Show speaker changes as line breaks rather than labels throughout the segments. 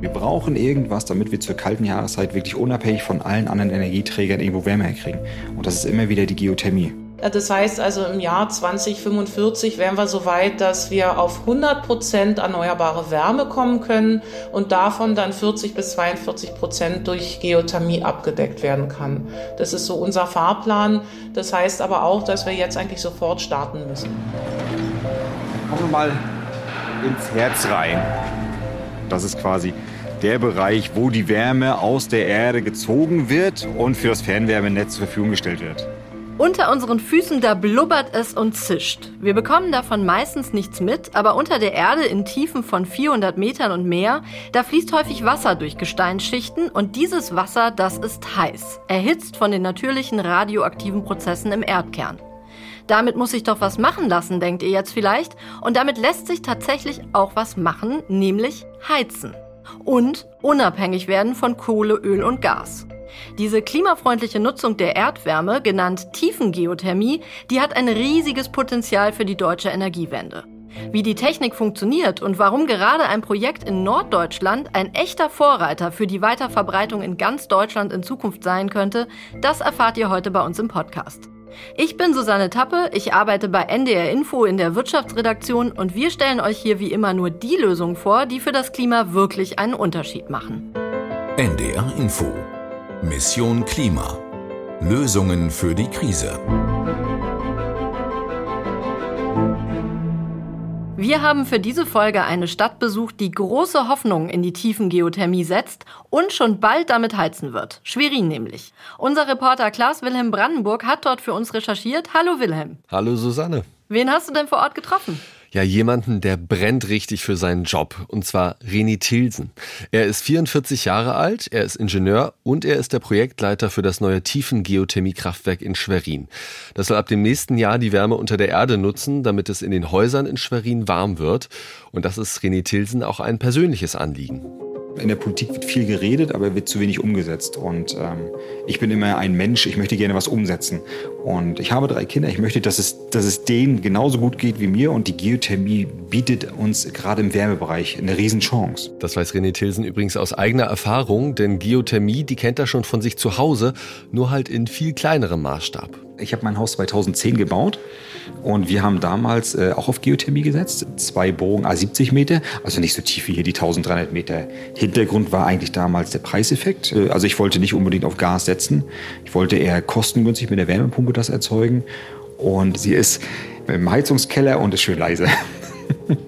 Wir brauchen irgendwas, damit wir zur kalten Jahreszeit wirklich unabhängig von allen anderen Energieträgern irgendwo Wärme herkriegen. Und das ist immer wieder die Geothermie.
Das heißt also im Jahr 2045 wären wir so weit, dass wir auf 100 Prozent erneuerbare Wärme kommen können und davon dann 40 bis 42 Prozent durch Geothermie abgedeckt werden kann. Das ist so unser Fahrplan. Das heißt aber auch, dass wir jetzt eigentlich sofort starten müssen.
Kommen wir mal ins Herz rein. Das ist quasi der Bereich, wo die Wärme aus der Erde gezogen wird und für das Fernwärmenetz zur Verfügung gestellt wird.
Unter unseren Füßen, da blubbert es und zischt. Wir bekommen davon meistens nichts mit, aber unter der Erde in Tiefen von 400 Metern und mehr, da fließt häufig Wasser durch Gesteinsschichten und dieses Wasser, das ist heiß, erhitzt von den natürlichen radioaktiven Prozessen im Erdkern. Damit muss sich doch was machen lassen, denkt ihr jetzt vielleicht. Und damit lässt sich tatsächlich auch was machen, nämlich heizen. Und unabhängig werden von Kohle, Öl und Gas. Diese klimafreundliche Nutzung der Erdwärme, genannt Tiefengeothermie, die hat ein riesiges Potenzial für die deutsche Energiewende. Wie die Technik funktioniert und warum gerade ein Projekt in Norddeutschland ein echter Vorreiter für die Weiterverbreitung in ganz Deutschland in Zukunft sein könnte, das erfahrt ihr heute bei uns im Podcast. Ich bin Susanne Tappe, ich arbeite bei NDR Info in der Wirtschaftsredaktion und wir stellen euch hier wie immer nur die Lösungen vor, die für das Klima wirklich einen Unterschied machen.
NDR Info Mission Klima. Lösungen für die Krise.
Wir haben für diese Folge eine Stadt besucht, die große Hoffnung in die Tiefengeothermie setzt und schon bald damit heizen wird. Schwerin nämlich. Unser Reporter Klaas Wilhelm Brandenburg hat dort für uns recherchiert. Hallo Wilhelm.
Hallo Susanne.
Wen hast du denn vor Ort getroffen?
Ja jemanden, der brennt richtig für seinen Job. Und zwar Reni Tilsen. Er ist 44 Jahre alt, er ist Ingenieur und er ist der Projektleiter für das neue Tiefengeothermiekraftwerk in Schwerin. Das soll ab dem nächsten Jahr die Wärme unter der Erde nutzen, damit es in den Häusern in Schwerin warm wird. Und das ist Reni Tilsen auch ein persönliches Anliegen.
In der Politik wird viel geredet, aber wird zu wenig umgesetzt. Und ähm, ich bin immer ein Mensch, ich möchte gerne was umsetzen. Und ich habe drei Kinder, ich möchte, dass es, dass es denen genauso gut geht wie mir. Und die Geothermie bietet uns gerade im Wärmebereich eine Riesenchance.
Das weiß René Tilsen übrigens aus eigener Erfahrung, denn Geothermie, die kennt er schon von sich zu Hause, nur halt in viel kleinerem Maßstab.
Ich habe mein Haus 2010 gebaut und wir haben damals äh, auch auf Geothermie gesetzt. Zwei Bogen A70 Meter, also nicht so tief wie hier die 1300 Meter. Hintergrund war eigentlich damals der Preiseffekt. Äh, also ich wollte nicht unbedingt auf Gas setzen. Ich wollte eher kostengünstig mit der Wärmepumpe das erzeugen. Und sie ist im Heizungskeller und ist schön leise.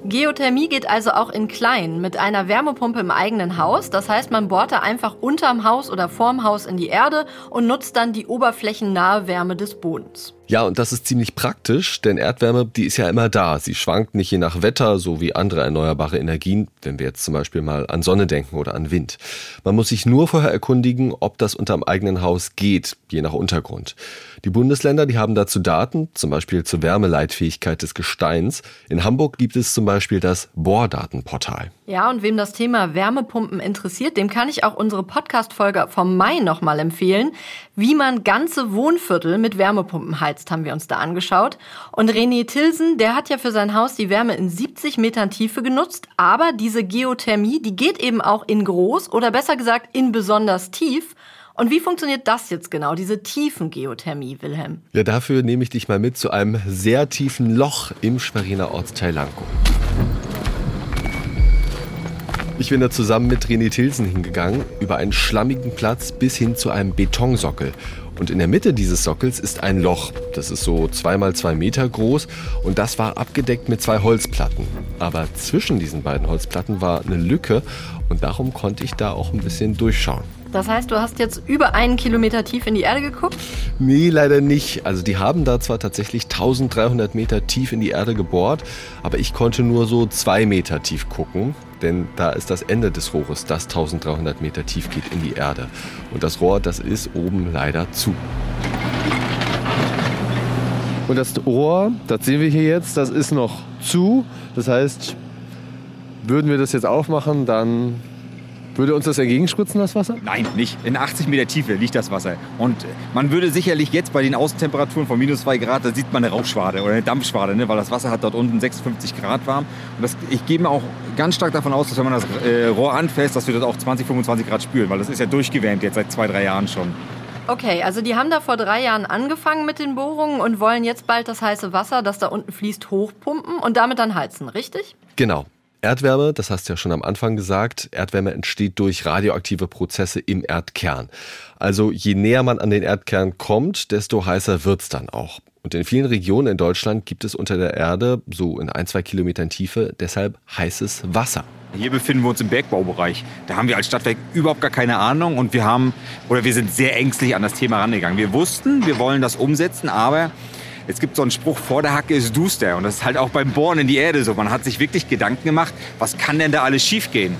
Geothermie geht also auch in klein mit einer Wärmepumpe im eigenen Haus. Das heißt, man bohrt da einfach unterm Haus oder vorm Haus in die Erde und nutzt dann die oberflächennahe Wärme des Bodens.
Ja, und das ist ziemlich praktisch, denn Erdwärme, die ist ja immer da. Sie schwankt nicht je nach Wetter, so wie andere erneuerbare Energien, wenn wir jetzt zum Beispiel mal an Sonne denken oder an Wind. Man muss sich nur vorher erkundigen, ob das unterm eigenen Haus geht, je nach Untergrund. Die Bundesländer, die haben dazu Daten, zum Beispiel zur Wärmeleitfähigkeit des Gesteins. In Hamburg gibt es zum Beispiel das Bohrdatenportal.
Ja, und wem das Thema Wärmepumpen interessiert, dem kann ich auch unsere Podcast-Folge vom Mai nochmal empfehlen. Wie man ganze Wohnviertel mit Wärmepumpen heizt, haben wir uns da angeschaut. Und René Tilsen, der hat ja für sein Haus die Wärme in 70 Metern Tiefe genutzt. Aber diese Geothermie, die geht eben auch in groß oder besser gesagt in besonders tief. Und wie funktioniert das jetzt genau, diese Tiefengeothermie, Wilhelm?
Ja, dafür nehme ich dich mal mit zu einem sehr tiefen Loch im Schweriner Ortsteil Lankow. Ich bin da zusammen mit René Tilsen hingegangen, über einen schlammigen Platz bis hin zu einem Betonsockel. Und in der Mitte dieses Sockels ist ein Loch. Das ist so zweimal zwei Meter groß und das war abgedeckt mit zwei Holzplatten. Aber zwischen diesen beiden Holzplatten war eine Lücke und darum konnte ich da auch ein bisschen durchschauen.
Das heißt, du hast jetzt über einen Kilometer tief in die Erde geguckt?
Nee, leider nicht. Also die haben da zwar tatsächlich 1300 Meter tief in die Erde gebohrt, aber ich konnte nur so zwei Meter tief gucken, denn da ist das Ende des Rohres, das 1300 Meter tief geht in die Erde. Und das Rohr, das ist oben leider zu.
Und das Rohr, das sehen wir hier jetzt, das ist noch zu. Das heißt, würden wir das jetzt aufmachen, dann Würde uns das entgegenspritzen, das Wasser?
Nein, nicht. In 80 Meter Tiefe liegt das Wasser. Und man würde sicherlich jetzt bei den Außentemperaturen von minus 2 Grad, da sieht man eine Rauchschwade oder eine Dampfschwade, ne? weil das Wasser hat dort unten 56 Grad warm. Und das, ich gehe mir auch ganz stark davon aus, dass wenn man das äh, Rohr anfasst, dass wir dort auch 20, 25 Grad spüren, weil das ist ja durchgewärmt jetzt seit zwei, drei Jahren schon.
Okay, also die haben da vor drei Jahren angefangen mit den Bohrungen und wollen jetzt bald das heiße Wasser, das da unten fließt, hochpumpen und damit dann heizen, richtig?
Genau. Erdwärme, das hast du ja schon am Anfang gesagt, Erdwärme entsteht durch radioaktive Prozesse im Erdkern. Also je näher man an den Erdkern kommt, desto heißer wird's dann auch. Und in vielen Regionen in Deutschland gibt es unter der Erde, so in ein, zwei Kilometern Tiefe, deshalb heißes Wasser.
Hier befinden wir uns im Bergbaubereich. Da haben wir als Stadtwerk überhaupt gar keine Ahnung und wir haben oder wir sind sehr ängstlich an das Thema rangegangen. Wir wussten, wir wollen das umsetzen, aber es gibt so einen Spruch, vor der Hacke ist duster. Und das ist halt auch beim Bohren in die Erde so. Man hat sich wirklich Gedanken gemacht, was kann denn da alles schiefgehen?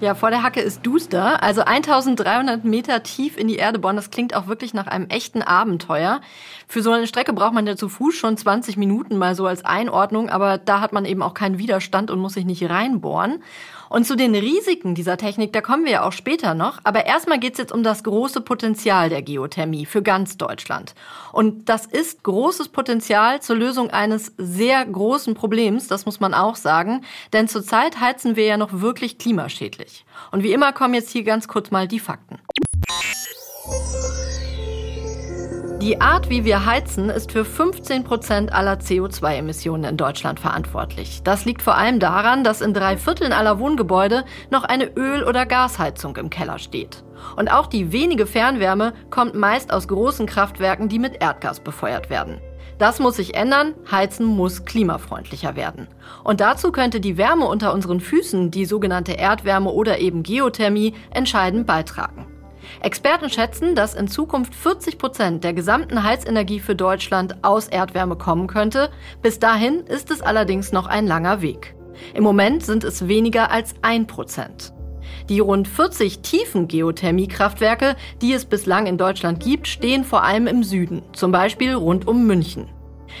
Ja, vor der Hacke ist duster. Also 1300 Meter tief in die Erde bohren, das klingt auch wirklich nach einem echten Abenteuer. Für so eine Strecke braucht man ja zu Fuß schon 20 Minuten mal so als Einordnung, aber da hat man eben auch keinen Widerstand und muss sich nicht reinbohren. Und zu den Risiken dieser Technik, da kommen wir ja auch später noch. Aber erstmal geht's jetzt um das große Potenzial der Geothermie für ganz Deutschland. Und das ist großes Potenzial zur Lösung eines sehr großen Problems, das muss man auch sagen. Denn zurzeit heizen wir ja noch wirklich klimaschädlich. Und wie immer kommen jetzt hier ganz kurz mal die Fakten. Die Art, wie wir heizen, ist für 15 Prozent aller CO2-Emissionen in Deutschland verantwortlich. Das liegt vor allem daran, dass in drei Vierteln aller Wohngebäude noch eine Öl- oder Gasheizung im Keller steht. Und auch die wenige Fernwärme kommt meist aus großen Kraftwerken, die mit Erdgas befeuert werden. Das muss sich ändern, Heizen muss klimafreundlicher werden. Und dazu könnte die Wärme unter unseren Füßen, die sogenannte Erdwärme oder eben Geothermie, entscheidend beitragen. Experten schätzen, dass in Zukunft 40 Prozent der gesamten Heizenergie für Deutschland aus Erdwärme kommen könnte. Bis dahin ist es allerdings noch ein langer Weg. Im Moment sind es weniger als ein Prozent. Die rund 40 tiefen Geothermiekraftwerke, die es bislang in Deutschland gibt, stehen vor allem im Süden, zum Beispiel rund um München.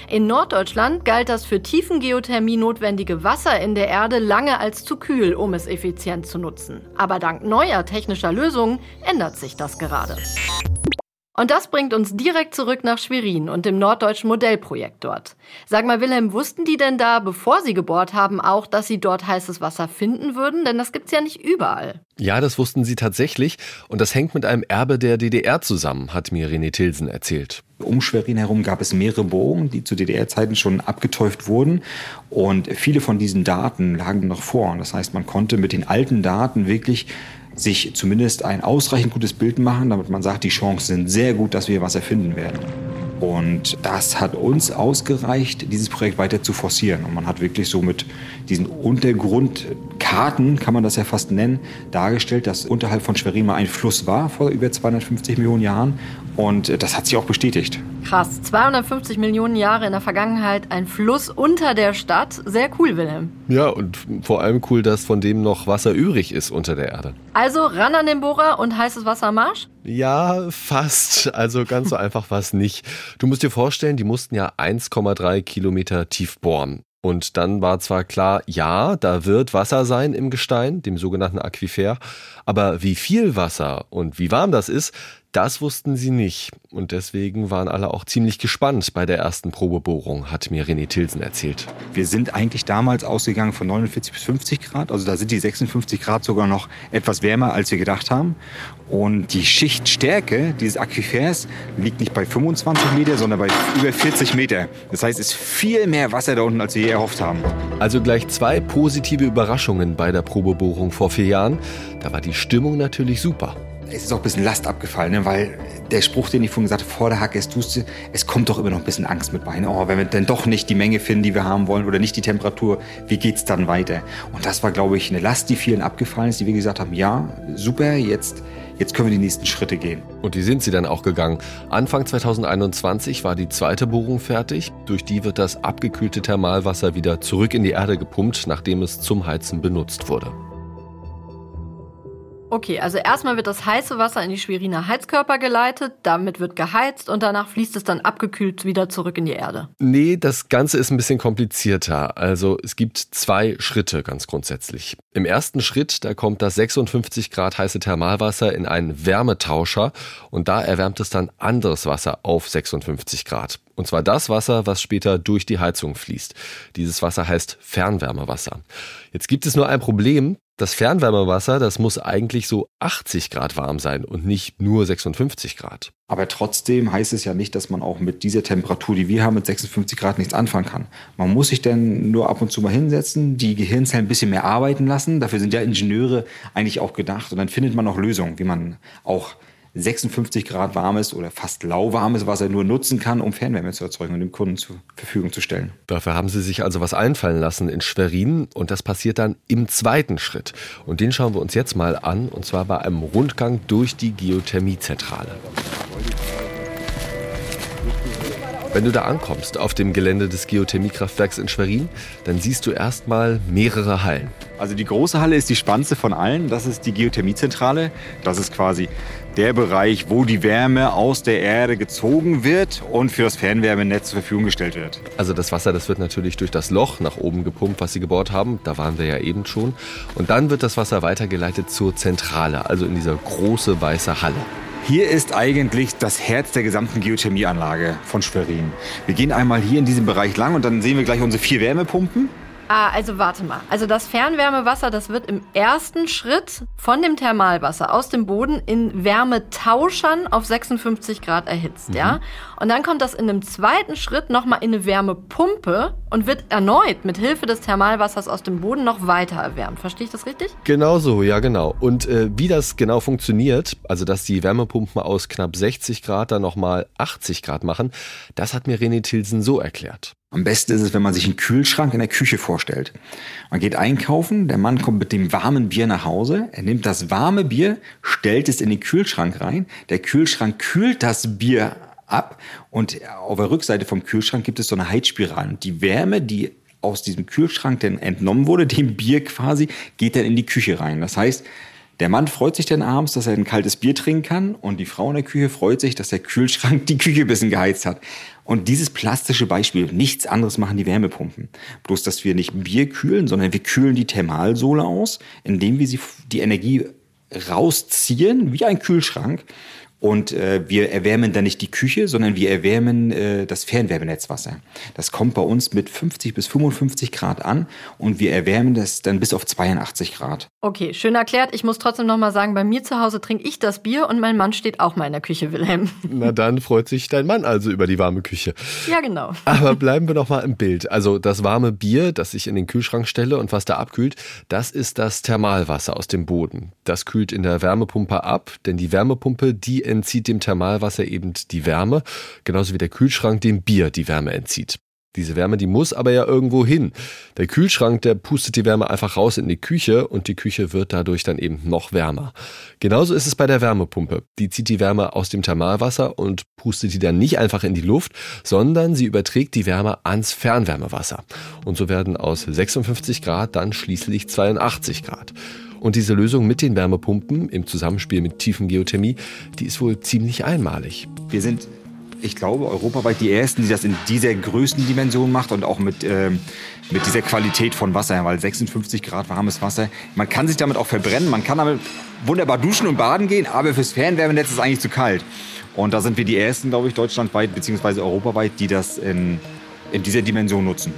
In Norddeutschland galt das für Tiefengeothermie notwendige Wasser in der Erde lange als zu kühl, um es effizient zu nutzen. Aber dank neuer technischer Lösungen ändert sich das gerade. Und das bringt uns direkt zurück nach Schwerin und dem norddeutschen Modellprojekt dort. Sag mal, Wilhelm, wussten die denn da, bevor sie gebohrt haben, auch, dass sie dort heißes Wasser finden würden? Denn das gibt's ja nicht überall.
Ja, das wussten sie tatsächlich. Und das hängt mit einem Erbe der DDR zusammen, hat mir René Tilsen erzählt.
Um Schwerin herum gab es mehrere Bohrungen, die zu DDR-Zeiten schon abgetäuft wurden. Und viele von diesen Daten lagen noch vor. Das heißt, man konnte mit den alten Daten wirklich sich zumindest ein ausreichend gutes Bild machen, damit man sagt, die Chancen sind sehr gut, dass wir was erfinden werden. Und das hat uns ausgereicht, dieses Projekt weiter zu forcieren. Und man hat wirklich so mit diesen Untergrundkarten, kann man das ja fast nennen, dargestellt, dass unterhalb von Schwerin mal ein Fluss war vor über 250 Millionen Jahren. Und das hat sich auch bestätigt.
Krass, 250 Millionen Jahre in der Vergangenheit, ein Fluss unter der Stadt. Sehr cool, Wilhelm.
Ja, und vor allem cool, dass von dem noch Wasser übrig ist unter der Erde.
Also ran an den Bohrer und heißes Wasser am Marsch?
Ja, fast. Also ganz so einfach war es nicht. Du musst dir vorstellen, die mussten ja 1,3 Kilometer tief bohren. Und dann war zwar klar, ja, da wird Wasser sein im Gestein, dem sogenannten Aquifer, aber wie viel Wasser und wie warm das ist, das wussten sie nicht. Und deswegen waren alle auch ziemlich gespannt bei der ersten Probebohrung, hat mir René Tilsen erzählt.
Wir sind eigentlich damals ausgegangen von 49 bis 50 Grad. Also da sind die 56 Grad sogar noch etwas wärmer, als wir gedacht haben. Und die Schichtstärke dieses Aquifers liegt nicht bei 25 Meter, sondern bei über 40 Meter. Das heißt, es ist viel mehr Wasser da unten, als wir je erhofft haben.
Also gleich zwei positive Überraschungen bei der Probebohrung vor vier Jahren. Da war die Stimmung natürlich super
es ist auch ein bisschen Last abgefallen, ne? weil der Spruch, den ich vorhin gesagt habe, vor der Hacke ist Duste, es kommt doch immer noch ein bisschen Angst mit bei. Ne? Oh, wenn wir dann doch nicht die Menge finden, die wir haben wollen oder nicht die Temperatur, wie geht's dann weiter? Und das war, glaube ich, eine Last, die vielen abgefallen ist, die wir gesagt haben, ja, super, jetzt, jetzt können wir die nächsten Schritte gehen.
Und die sind sie dann auch gegangen. Anfang 2021 war die zweite Bohrung fertig. Durch die wird das abgekühlte Thermalwasser wieder zurück in die Erde gepumpt, nachdem es zum Heizen benutzt wurde.
Okay, also erstmal wird das heiße Wasser in die Schweriner Heizkörper geleitet, damit wird geheizt und danach fließt es dann abgekühlt wieder zurück in die Erde.
Nee, das Ganze ist ein bisschen komplizierter. Also es gibt zwei Schritte ganz grundsätzlich. Im ersten Schritt, da kommt das 56 Grad heiße Thermalwasser in einen Wärmetauscher und da erwärmt es dann anderes Wasser auf 56 Grad. Und zwar das Wasser, was später durch die Heizung fließt. Dieses Wasser heißt Fernwärmewasser. Jetzt gibt es nur ein Problem. Das Fernwärmewasser, das muss eigentlich so 80 Grad warm sein und nicht nur 56 Grad.
Aber trotzdem heißt es ja nicht, dass man auch mit dieser Temperatur, die wir haben, mit 56 Grad nichts anfangen kann. Man muss sich dann nur ab und zu mal hinsetzen, die Gehirnzellen ein bisschen mehr arbeiten lassen. Dafür sind ja Ingenieure eigentlich auch gedacht. Und dann findet man auch Lösungen, wie man auch 56 Grad warmes oder fast lauwarmes Wasser nur nutzen kann, um Fernwärme zu erzeugen und dem Kunden zur Verfügung zu stellen.
Dafür haben sie sich also was einfallen lassen in Schwerin und das passiert dann im zweiten Schritt. Und den schauen wir uns jetzt mal an und zwar bei einem Rundgang durch die Geothermiezentrale. Wenn du da ankommst auf dem Gelände des Geothermiekraftwerks in Schwerin, dann siehst du erstmal mehrere Hallen.
Also die große Halle ist die spannendste von allen. Das ist die Geothermiezentrale. Das ist quasi der Bereich, wo die Wärme aus der Erde gezogen wird und für das Fernwärmenetz zur Verfügung gestellt wird.
Also das Wasser, das wird natürlich durch das Loch nach oben gepumpt, was sie gebohrt haben. Da waren wir ja eben schon. Und dann wird das Wasser weitergeleitet zur Zentrale, also in dieser große weiße Halle.
Hier ist eigentlich das Herz der gesamten Geothermieanlage von Schwerin. Wir gehen einmal hier in diesem Bereich lang und dann sehen wir gleich unsere vier Wärmepumpen.
Ah, also warte mal. Also das Fernwärmewasser, das wird im ersten Schritt von dem Thermalwasser aus dem Boden in Wärmetauschern auf 56 Grad erhitzt, mhm. ja? Und dann kommt das in einem zweiten Schritt nochmal in eine Wärmepumpe und wird erneut mit Hilfe des Thermalwassers aus dem Boden noch weiter erwärmt. Verstehe ich das richtig?
Genau so, ja genau. Und äh, wie das genau funktioniert, also dass die Wärmepumpen aus knapp 60 Grad dann nochmal 80 Grad machen, das hat mir René Tilsen so erklärt.
Am besten ist es, wenn man sich einen Kühlschrank in der Küche vorstellt. Man geht einkaufen, der Mann kommt mit dem warmen Bier nach Hause, er nimmt das warme Bier, stellt es in den Kühlschrank rein, der Kühlschrank kühlt das Bier ab und auf der Rückseite vom Kühlschrank gibt es so eine Heizspirale. Und die Wärme, die aus diesem Kühlschrank dann entnommen wurde, dem Bier quasi, geht dann in die Küche rein. Das heißt, der Mann freut sich dann abends, dass er ein kaltes Bier trinken kann und die Frau in der Küche freut sich, dass der Kühlschrank die Küche ein bisschen geheizt hat. Und dieses plastische Beispiel, nichts anderes machen die Wärmepumpen. Bloß, dass wir nicht Bier kühlen, sondern wir kühlen die Thermalsohle aus, indem wir sie die Energie rausziehen, wie ein Kühlschrank. Und äh, wir erwärmen dann nicht die Küche, sondern wir erwärmen äh, das Fernwärmenetzwasser. Das kommt bei uns mit 50 bis 55 Grad an und wir erwärmen das dann bis auf 82 Grad.
Okay, schön erklärt. Ich muss trotzdem noch mal sagen, bei mir zu Hause trinke ich das Bier und mein Mann steht auch mal in der Küche, Wilhelm.
Na dann freut sich dein Mann also über die warme Küche.
Ja, genau.
Aber bleiben wir noch mal im Bild. Also das warme Bier, das ich in den Kühlschrank stelle und was da abkühlt, das ist das Thermalwasser aus dem Boden. Das kühlt in der Wärmepumpe ab, denn die Wärmepumpe, die entzieht dem Thermalwasser eben die Wärme, genauso wie der Kühlschrank dem Bier die Wärme entzieht. Diese Wärme, die muss aber ja irgendwo hin. Der Kühlschrank, der pustet die Wärme einfach raus in die Küche und die Küche wird dadurch dann eben noch wärmer. Genauso ist es bei der Wärmepumpe. Die zieht die Wärme aus dem Thermalwasser und pustet die dann nicht einfach in die Luft, sondern sie überträgt die Wärme ans Fernwärmewasser. Und so werden aus 56 Grad dann schließlich 82 Grad. Und diese Lösung mit den Wärmepumpen im Zusammenspiel mit Tiefengeothermie, die ist wohl ziemlich einmalig.
Wir sind, ich glaube, europaweit die Ersten, die das in dieser Größendimension macht und auch mit, äh, mit dieser Qualität von Wasser, weil 56 Grad warmes Wasser, man kann sich damit auch verbrennen, man kann damit wunderbar duschen und baden gehen, aber fürs Fernwärmenetz ist es eigentlich zu kalt. Und da sind wir die Ersten, glaube ich, deutschlandweit bzw. europaweit, die das in, in dieser Dimension nutzen.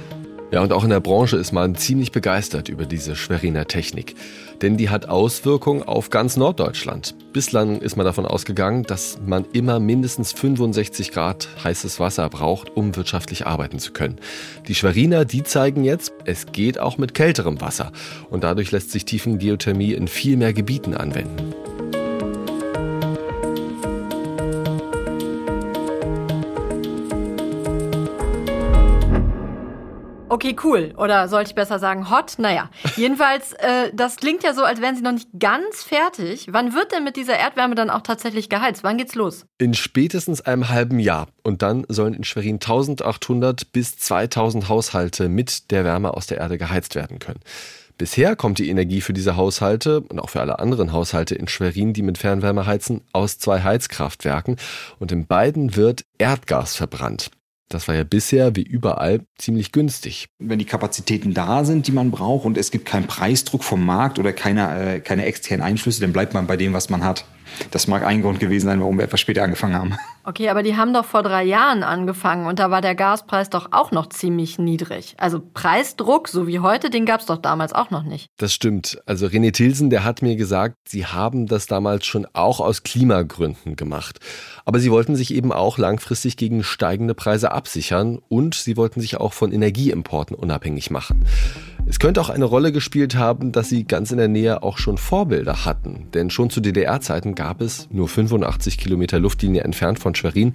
Ja, und auch in der Branche ist man ziemlich begeistert über diese Schweriner Technik. Denn die hat Auswirkungen auf ganz Norddeutschland. Bislang ist man davon ausgegangen, dass man immer mindestens 65 Grad heißes Wasser braucht, um wirtschaftlich arbeiten zu können. Die Schweriner, die zeigen jetzt, es geht auch mit kälterem Wasser. Und dadurch lässt sich Tiefengeothermie in viel mehr Gebieten anwenden.
Okay, cool. Oder sollte ich besser sagen hot? Naja, jedenfalls, äh, das klingt ja so, als wären sie noch nicht ganz fertig. Wann wird denn mit dieser Erdwärme dann auch tatsächlich geheizt? Wann geht's los?
In spätestens einem halben Jahr. Und dann sollen in Schwerin 1800 bis 2000 Haushalte mit der Wärme aus der Erde geheizt werden können. Bisher kommt die Energie für diese Haushalte und auch für alle anderen Haushalte in Schwerin, die mit Fernwärme heizen, aus zwei Heizkraftwerken und in beiden wird Erdgas verbrannt. Das war ja bisher, wie überall, ziemlich günstig.
Wenn die Kapazitäten da sind, die man braucht und es gibt keinen Preisdruck vom Markt oder keine, äh, keine externen Einflüsse, dann bleibt man bei dem, was man hat. Das mag ein Grund gewesen sein, warum wir etwas später angefangen haben.
Okay, aber die haben doch vor drei Jahren angefangen und da war der Gaspreis doch auch noch ziemlich niedrig. Also Preisdruck, so wie heute, den gab es doch damals auch noch nicht.
Das stimmt. Also René Tilsen, der hat mir gesagt, sie haben das damals schon auch aus Klimagründen gemacht. Aber sie wollten sich eben auch langfristig gegen steigende Preise absichern und sie wollten sich auch von Energieimporten unabhängig machen. Es könnte auch eine Rolle gespielt haben, dass sie ganz in der Nähe auch schon Vorbilder hatten. Denn schon zu DDR-Zeiten gab es, nur 85 Kilometer Luftlinie entfernt von Schwerin,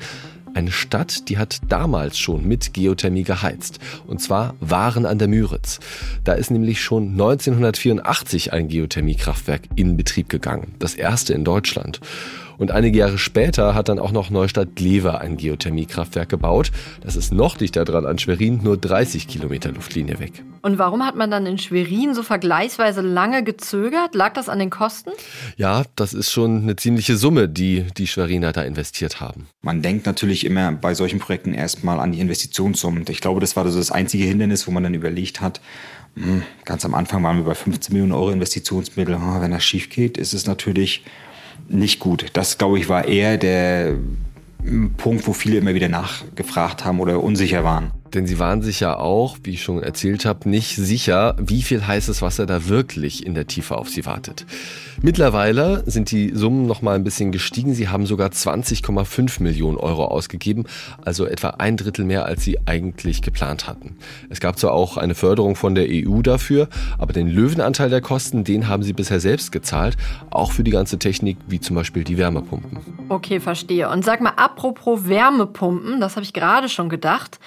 eine Stadt, die hat damals schon mit Geothermie geheizt. Und zwar Waren an der Müritz. Da ist nämlich schon 1984 ein Geothermiekraftwerk in Betrieb gegangen. Das erste in Deutschland. Und einige Jahre später hat dann auch noch Neustadt Glewe ein Geothermiekraftwerk gebaut. Das ist noch dichter dran an Schwerin, nur 30 Kilometer Luftlinie weg.
Und warum hat man dann in Schwerin so vergleichsweise lange gezögert? Lag das an den Kosten?
Ja, das ist schon eine ziemliche Summe, die die Schweriner da investiert haben.
Man denkt natürlich immer bei solchen Projekten erstmal an die Investitionssummen. Ich glaube, das war das einzige Hindernis, wo man dann überlegt hat, hm, ganz am Anfang waren wir bei 15 Millionen Euro Investitionsmittel. Ah, wenn das schief geht, ist es natürlich nicht gut. Das, glaube ich, war eher der Punkt, wo viele immer wieder nachgefragt haben oder unsicher waren.
Denn sie waren sich ja auch, wie ich schon erzählt habe, nicht sicher, wie viel heißes Wasser da wirklich in der Tiefe auf sie wartet. Mittlerweile sind die Summen noch mal ein bisschen gestiegen. Sie haben sogar 20,5 Millionen Euro ausgegeben, also etwa ein Drittel mehr, als sie eigentlich geplant hatten. Es gab zwar auch eine Förderung von der EU dafür, aber den Löwenanteil der Kosten, den haben sie bisher selbst gezahlt, auch für die ganze Technik, wie zum Beispiel die Wärmepumpen.
Okay, verstehe. Und sag mal, apropos Wärmepumpen, das habe ich gerade schon gedacht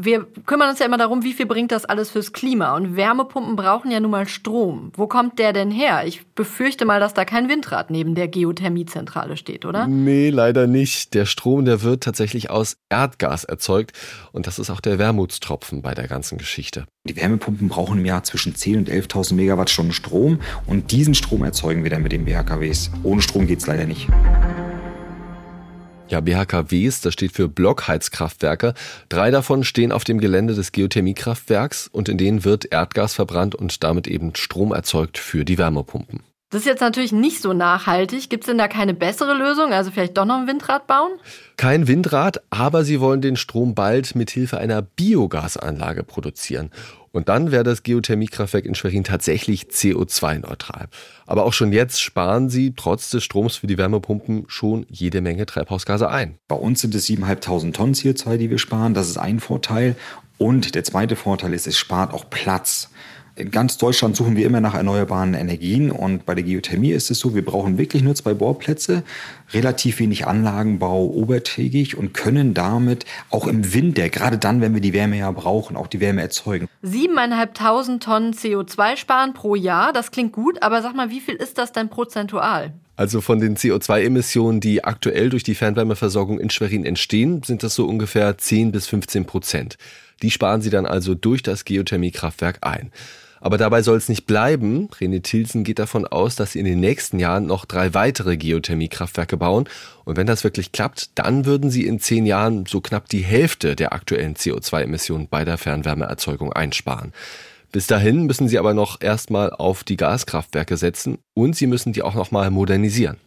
wir kümmern uns ja immer darum, wie viel bringt das alles fürs Klima. Und Wärmepumpen brauchen ja nun mal Strom. Wo kommt der denn her? Ich befürchte mal, dass da kein Windrad neben der Geothermiezentrale steht, oder?
Nee, leider nicht. Der Strom, der wird tatsächlich aus Erdgas erzeugt. Und das ist auch der Wermutstropfen bei der ganzen Geschichte.
Die Wärmepumpen brauchen im Jahr zwischen 10.000 und 11.000 Megawattstunden Strom. Und diesen Strom erzeugen wir dann mit den BHKWs. Ohne Strom geht's leider nicht.
Ja, BHKWs, das steht für Blockheizkraftwerke. Drei davon stehen auf dem Gelände des Geothermiekraftwerks und in denen wird Erdgas verbrannt und damit eben Strom erzeugt für die Wärmepumpen.
Das ist jetzt natürlich nicht so nachhaltig. Gibt es denn da keine bessere Lösung? Also vielleicht doch noch ein Windrad bauen?
Kein Windrad, aber sie wollen den Strom bald mit Hilfe einer Biogasanlage produzieren. Und dann wäre das Geothermiekraftwerk in Schwerin tatsächlich CO2-neutral. Aber auch schon jetzt sparen sie trotz des Stroms für die Wärmepumpen schon jede Menge Treibhausgase ein.
Bei uns sind es 7.500 Tonnen CO2, die wir sparen. Das ist ein Vorteil. Und der zweite Vorteil ist, es spart auch Platz. In ganz Deutschland suchen wir immer nach erneuerbaren Energien und bei der Geothermie ist es so, wir brauchen wirklich nur zwei Bohrplätze, relativ wenig Anlagenbau obertägig und können damit auch im Winter, gerade dann, wenn wir die Wärme ja brauchen, auch die Wärme erzeugen.
Siebeneinhalbtausend Tonnen CO2 sparen pro Jahr, das klingt gut, aber sag mal, wie viel ist das denn prozentual?
Also von den CO2-Emissionen, die aktuell durch die Fernwärmeversorgung in Schwerin entstehen, sind das so ungefähr 10 bis 15 Prozent. Die sparen sie dann also durch das Geothermiekraftwerk ein. Aber dabei soll es nicht bleiben. René Tilsen geht davon aus, dass sie in den nächsten Jahren noch drei weitere Geothermiekraftwerke bauen. Und wenn das wirklich klappt, dann würden sie in zehn Jahren so knapp die Hälfte der aktuellen CO2-Emissionen bei der Fernwärmeerzeugung einsparen. Bis dahin müssen sie aber noch erstmal auf die Gaskraftwerke setzen und sie müssen die auch noch mal modernisieren.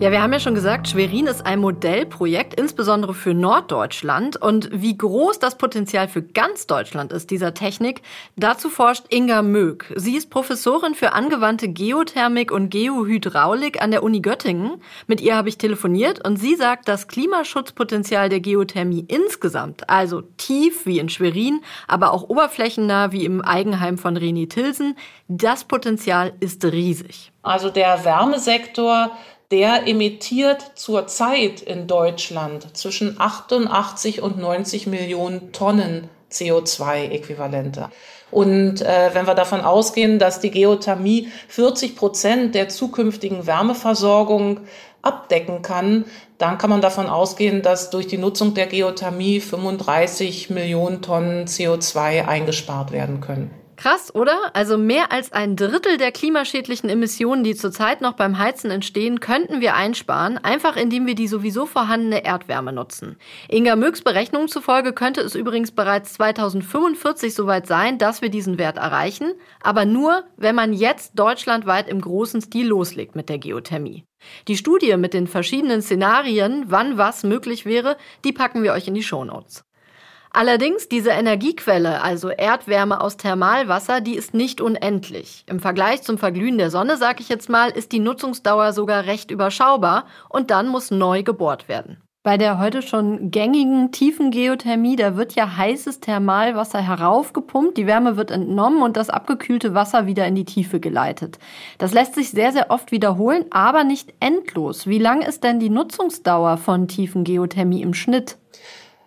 Ja, wir haben ja schon gesagt, Schwerin ist ein Modellprojekt, insbesondere für Norddeutschland. Und wie groß das Potenzial für ganz Deutschland ist, dieser Technik, dazu forscht Inga Mög. Sie ist Professorin für angewandte Geothermik und Geohydraulik an der Uni Göttingen. Mit ihr habe ich telefoniert und sie sagt, das Klimaschutzpotenzial der Geothermie insgesamt, also tief wie in Schwerin, aber auch oberflächennah wie im Eigenheim von René Tilsen, das Potenzial ist riesig.
Also der Wärmesektor der emittiert zurzeit in Deutschland zwischen 88 und 90 Millionen Tonnen CO2-Äquivalente. Und äh, wenn wir davon ausgehen, dass die Geothermie 40 Prozent der zukünftigen Wärmeversorgung abdecken kann, dann kann man davon ausgehen, dass durch die Nutzung der Geothermie 35 Millionen Tonnen CO2 eingespart werden können.
Krass, oder? Also mehr als ein Drittel der klimaschädlichen Emissionen, die zurzeit noch beim Heizen entstehen, könnten wir einsparen, einfach indem wir die sowieso vorhandene Erdwärme nutzen. Inga Mögs Berechnungen zufolge könnte es übrigens bereits 2045 soweit sein, dass wir diesen Wert erreichen, aber nur, wenn man jetzt deutschlandweit im großen Stil loslegt mit der Geothermie. Die Studie mit den verschiedenen Szenarien, wann was möglich wäre, die packen wir euch in die Shownotes. Allerdings, diese Energiequelle, also Erdwärme aus Thermalwasser, die ist nicht unendlich. Im Vergleich zum Verglühen der Sonne, sag ich jetzt mal, ist die Nutzungsdauer sogar recht überschaubar und dann muss neu gebohrt werden. Bei der heute schon gängigen tiefen Geothermie, da wird ja heißes Thermalwasser heraufgepumpt, die Wärme wird entnommen und das abgekühlte Wasser wieder in die Tiefe geleitet. Das lässt sich sehr, sehr oft wiederholen, aber nicht endlos. Wie lang ist denn die Nutzungsdauer von tiefen Geothermie im Schnitt?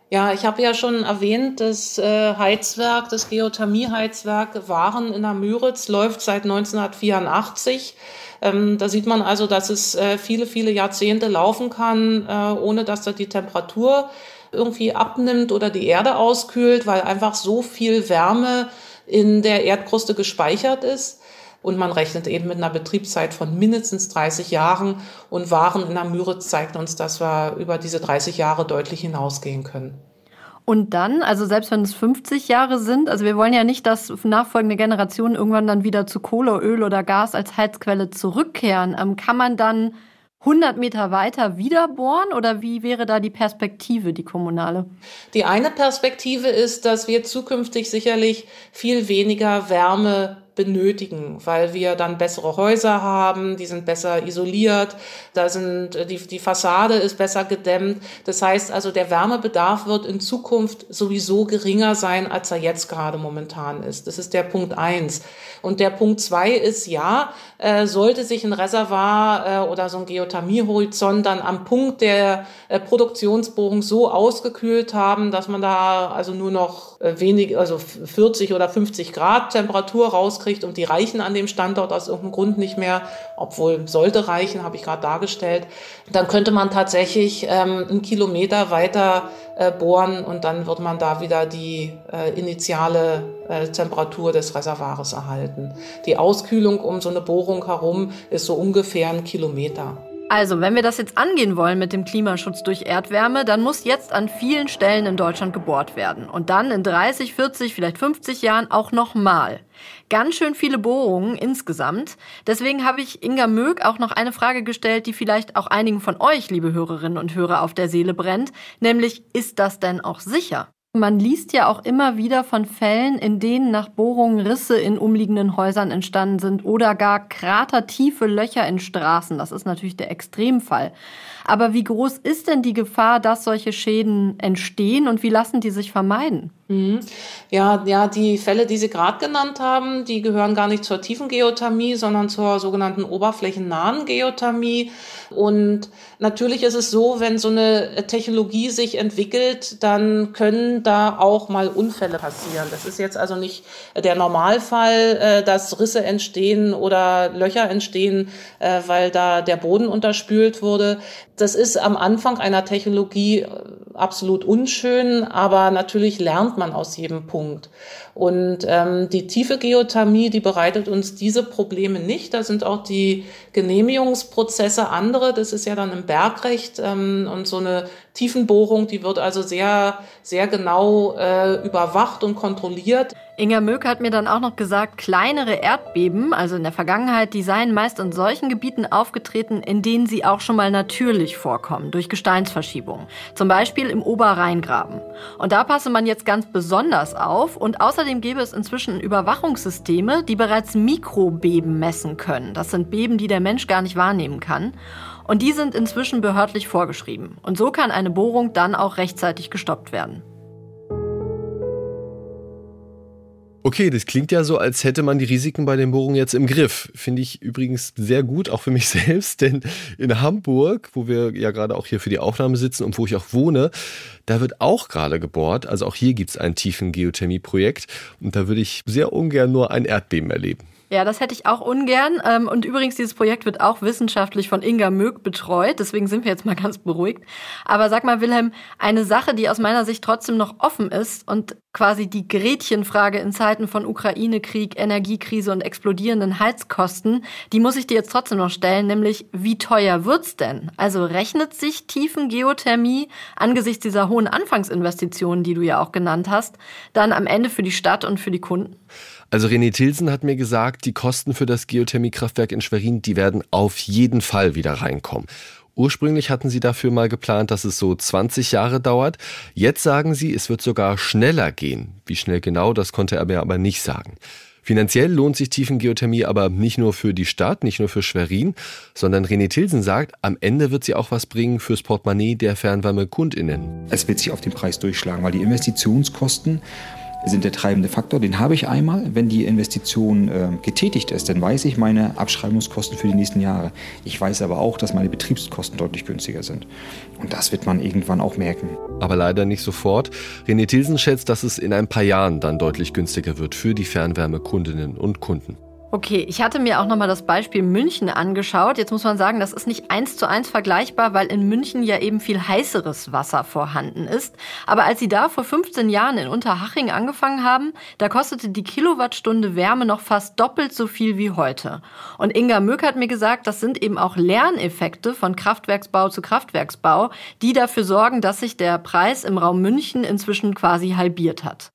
Ja, ich habe ja schon erwähnt, das äh, Heizwerk, das Geothermie-Heizwerk Waren in der Müritz läuft seit 1984. Ähm, da sieht man also, dass es äh, viele, viele Jahrzehnte laufen kann, äh, ohne dass da die Temperatur irgendwie abnimmt oder die Erde auskühlt, weil einfach so viel Wärme in der Erdkruste gespeichert ist. Und man rechnet eben mit einer Betriebszeit von mindestens 30 Jahren. Und Waren in der Müritz zeigt uns, dass wir über diese 30 Jahre deutlich hinausgehen können.
Und dann, also selbst wenn es 50 Jahre sind, also wir wollen ja nicht, dass nachfolgende Generationen irgendwann dann wieder zu Kohle, Öl oder Gas als Heizquelle zurückkehren. Ähm, kann man dann 100 Meter weiter wieder bohren oder wie wäre da die Perspektive, die kommunale?
Die eine Perspektive ist, dass wir zukünftig sicherlich viel weniger Wärme benötigen, weil wir dann bessere Häuser haben, die sind besser isoliert, da sind äh, die, die Fassade ist besser gedämmt. Das heißt also, der Wärmebedarf wird in Zukunft sowieso geringer sein, als er jetzt gerade momentan ist. Das ist der Punkt eins. Und der Punkt zwei ist ja, äh, sollte sich ein Reservoir äh, oder so ein Geothermiehorizont dann am Punkt der äh, Produktionsbohrung so ausgekühlt haben, dass man da also nur noch äh, wenig, also 40 oder 50 Grad Temperatur rauskriegt, kriegt und die reichen an dem Standort aus irgendeinem Grund nicht mehr, obwohl sollte reichen, habe ich gerade dargestellt, dann könnte man tatsächlich ähm, einen Kilometer weiter äh, bohren und dann wird man da wieder die äh, initiale äh, Temperatur des Reservoirs erhalten. Die Auskühlung um so eine Bohrung herum ist so ungefähr ein Kilometer.
Also, wenn wir das jetzt angehen wollen mit dem Klimaschutz durch Erdwärme, dann muss jetzt an vielen Stellen in Deutschland gebohrt werden. Und dann in 30, 40, vielleicht 50 Jahren auch nochmal. Ganz schön viele Bohrungen insgesamt. Deswegen habe ich Inga Mög auch noch eine Frage gestellt, die vielleicht auch einigen von euch, liebe Hörerinnen und Hörer, auf der Seele brennt. Nämlich, ist das denn auch sicher? Man liest ja auch immer wieder von Fällen, in denen nach Bohrungen Risse in umliegenden Häusern entstanden sind oder gar kratertiefe Löcher in Straßen. Das ist natürlich der Extremfall. Aber wie groß ist denn die Gefahr, dass solche Schäden entstehen und wie lassen die sich vermeiden?
Mhm. Ja, ja, die Fälle, die Sie gerade genannt haben, die gehören gar nicht zur tiefen Geothermie, sondern zur sogenannten oberflächennahen Geothermie. Und natürlich ist es so, wenn so eine Technologie sich entwickelt, dann können da auch mal Unfälle passieren. Das ist jetzt also nicht der Normalfall, äh, dass Risse entstehen oder Löcher entstehen, äh, weil da der Boden unterspült wurde. Das ist am Anfang einer Technologie äh, absolut unschön, aber natürlich lernt man aus jedem Punkt. Und ähm, die tiefe Geothermie, die bereitet uns diese Probleme nicht. Da sind auch die Genehmigungsprozesse andere. Das ist ja dann im Bergrecht ähm, und so eine Tiefenbohrung, die wird also sehr, sehr genau äh, überwacht und kontrolliert.
Inga Möck hat mir dann auch noch gesagt, kleinere Erdbeben, also in der Vergangenheit, die seien meist in solchen Gebieten aufgetreten, in denen sie auch schon mal natürlich vorkommen, durch Gesteinsverschiebungen. Zum Beispiel im Oberrheingraben. Und da passe man jetzt ganz besonders auf und außerdem gäbe es inzwischen Überwachungssysteme, die bereits Mikrobeben messen können. Das sind Beben, die der Mensch gar nicht wahrnehmen kann. Und die sind inzwischen behördlich vorgeschrieben. Und so kann eine Bohrung dann auch rechtzeitig gestoppt werden.
Okay, das klingt ja so, als hätte man die Risiken bei den Bohrungen jetzt im Griff. Finde ich übrigens sehr gut, auch für mich selbst, denn in Hamburg, wo wir ja gerade auch hier für die Aufnahme sitzen und wo ich auch wohne, da wird auch gerade gebohrt. Also auch hier gibt es ein tiefen Geothermie-Projekt und da würde ich sehr ungern nur ein Erdbeben erleben.
Ja, das hätte ich auch ungern. Ähm, und übrigens, dieses Projekt wird auch wissenschaftlich von Inga Mög betreut. Deswegen sind wir jetzt mal ganz beruhigt. Aber sag mal, Wilhelm, eine Sache, die aus meiner Sicht trotzdem noch offen ist und quasi die Gretchenfrage in Zeiten von Ukraine-Krieg, Energiekrise und explodierenden Heizkosten, die muss ich dir jetzt trotzdem noch stellen, nämlich wie teuer wird's denn? Also rechnet sich Tiefengeothermie angesichts dieser hohen Anfangsinvestitionen, die du ja auch genannt hast, dann am Ende für die Stadt und für die Kunden?
Also René Tilsen hat mir gesagt, die Kosten für das Geothermiekraftwerk in Schwerin, die werden auf jeden Fall wieder reinkommen. Ursprünglich hatten sie dafür mal geplant, dass es so 20 Jahre dauert. Jetzt sagen sie, es wird sogar schneller gehen. Wie schnell genau, das konnte er mir aber nicht sagen. Finanziell lohnt sich Tiefengeothermie aber nicht nur für die Stadt, nicht nur für Schwerin, sondern René Tilsen sagt, am Ende wird sie auch was bringen fürs Portemonnaie der Fernwärme-KundInnen.
Es wird sich auf den Preis durchschlagen, weil die Investitionskosten sind der treibende Faktor. Den habe ich einmal. Wenn die Investition äh, getätigt ist, dann weiß ich meine Abschreibungskosten für die nächsten Jahre. Ich weiß aber auch, dass meine Betriebskosten deutlich günstiger sind. Und das wird man irgendwann auch merken.
Aber leider nicht sofort. René Tilsen schätzt, dass es in ein paar Jahren dann deutlich günstiger wird für die Fernwärmekundinnen und Kunden.
Okay, ich hatte mir auch nochmal das Beispiel München angeschaut. Jetzt muss man sagen, das ist nicht eins zu eins vergleichbar, weil in München ja eben viel heißeres Wasser vorhanden ist. Aber als sie da vor 15 Jahren in Unterhaching angefangen haben, da kostete die Kilowattstunde Wärme noch fast doppelt so viel wie heute. Und Inga Möck hat mir gesagt, das sind eben auch Lerneffekte von Kraftwerksbau zu Kraftwerksbau, die dafür sorgen, dass sich der Preis im Raum München inzwischen quasi halbiert hat.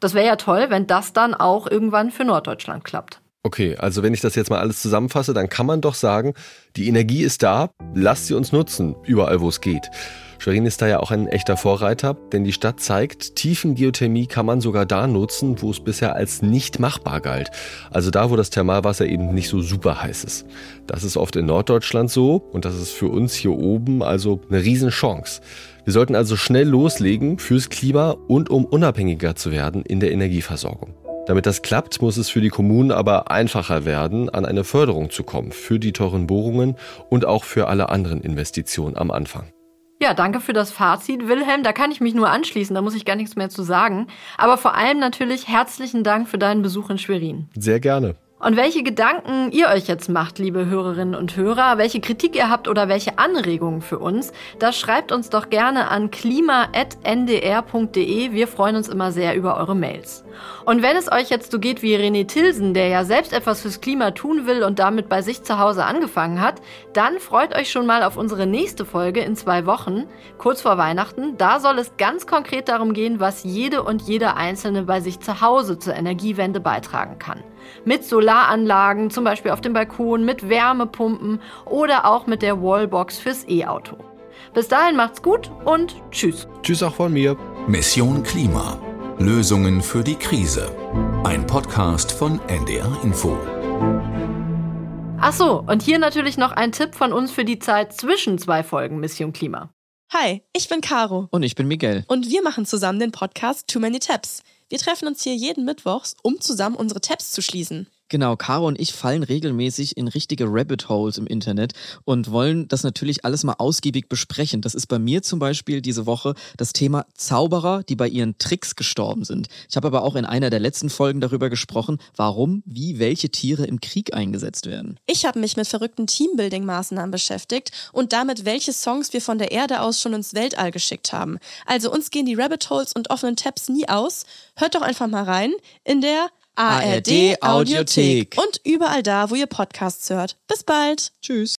Das wäre ja toll, wenn das dann auch irgendwann für Norddeutschland klappt.
Okay, also wenn ich das jetzt mal alles zusammenfasse, dann kann man doch sagen, die Energie ist da, lasst sie uns nutzen, überall wo es geht. Schwerin ist da ja auch ein echter Vorreiter, denn die Stadt zeigt, Tiefengeothermie kann man sogar da nutzen, wo es bisher als nicht machbar galt. Also da, wo das Thermalwasser eben nicht so super heiß ist. Das ist oft in Norddeutschland so und das ist für uns hier oben also eine Riesenchance. Wir sollten also schnell loslegen fürs Klima und um unabhängiger zu werden in der Energieversorgung. Damit das klappt, muss es für die Kommunen aber einfacher werden, an eine Förderung zu kommen für die teuren Bohrungen und auch für alle anderen Investitionen am Anfang.
Ja, danke für das Fazit, Wilhelm. Da kann ich mich nur anschließen, da muss ich gar nichts mehr zu sagen. Aber vor allem natürlich herzlichen Dank für deinen Besuch in Schwerin.
Sehr gerne.
Und welche Gedanken ihr euch jetzt macht, liebe Hörerinnen und Hörer, welche Kritik ihr habt oder welche Anregungen für uns, das schreibt uns doch gerne an klima.ndr.de. Wir freuen uns immer sehr über eure Mails. Und wenn es euch jetzt so geht wie René Tilsen, der ja selbst etwas fürs Klima tun will und damit bei sich zu Hause angefangen hat, dann freut euch schon mal auf unsere nächste Folge in zwei Wochen, kurz vor Weihnachten. Da soll es ganz konkret darum gehen, was jede und jeder Einzelne bei sich zu Hause zur Energiewende beitragen kann. Mit Solaranlagen, zum Beispiel auf dem Balkon, mit Wärmepumpen oder auch mit der Wallbox fürs E-Auto. Bis dahin macht's gut und tschüss.
Tschüss auch von mir.
Mission Klima. Lösungen für die Krise. Ein Podcast von NDR Info.
Ach so, und hier natürlich noch ein Tipp von uns für die Zeit zwischen zwei Folgen Mission Klima.
Hi, ich bin Caro.
Und ich bin Miguel.
Und wir machen zusammen den Podcast Too Many Tabs. Wir treffen uns hier jeden Mittwochs, um zusammen unsere Tabs zu schließen.
Genau, Caro und ich fallen regelmäßig in richtige Rabbit Holes im Internet und wollen das natürlich alles mal ausgiebig besprechen. Das ist bei mir zum Beispiel diese Woche das Thema Zauberer, die bei ihren Tricks gestorben sind. Ich habe aber auch in einer der letzten Folgen darüber gesprochen, warum, wie welche Tiere im Krieg eingesetzt werden.
Ich habe mich mit verrückten Teambuilding-Maßnahmen beschäftigt und damit, welche Songs wir von der Erde aus schon ins Weltall geschickt haben. Also uns gehen die Rabbit Holes und offenen Tabs nie aus. Hört doch einfach mal rein in der ARD Audiothek. Und überall da, wo ihr Podcasts hört. Bis bald.
Tschüss.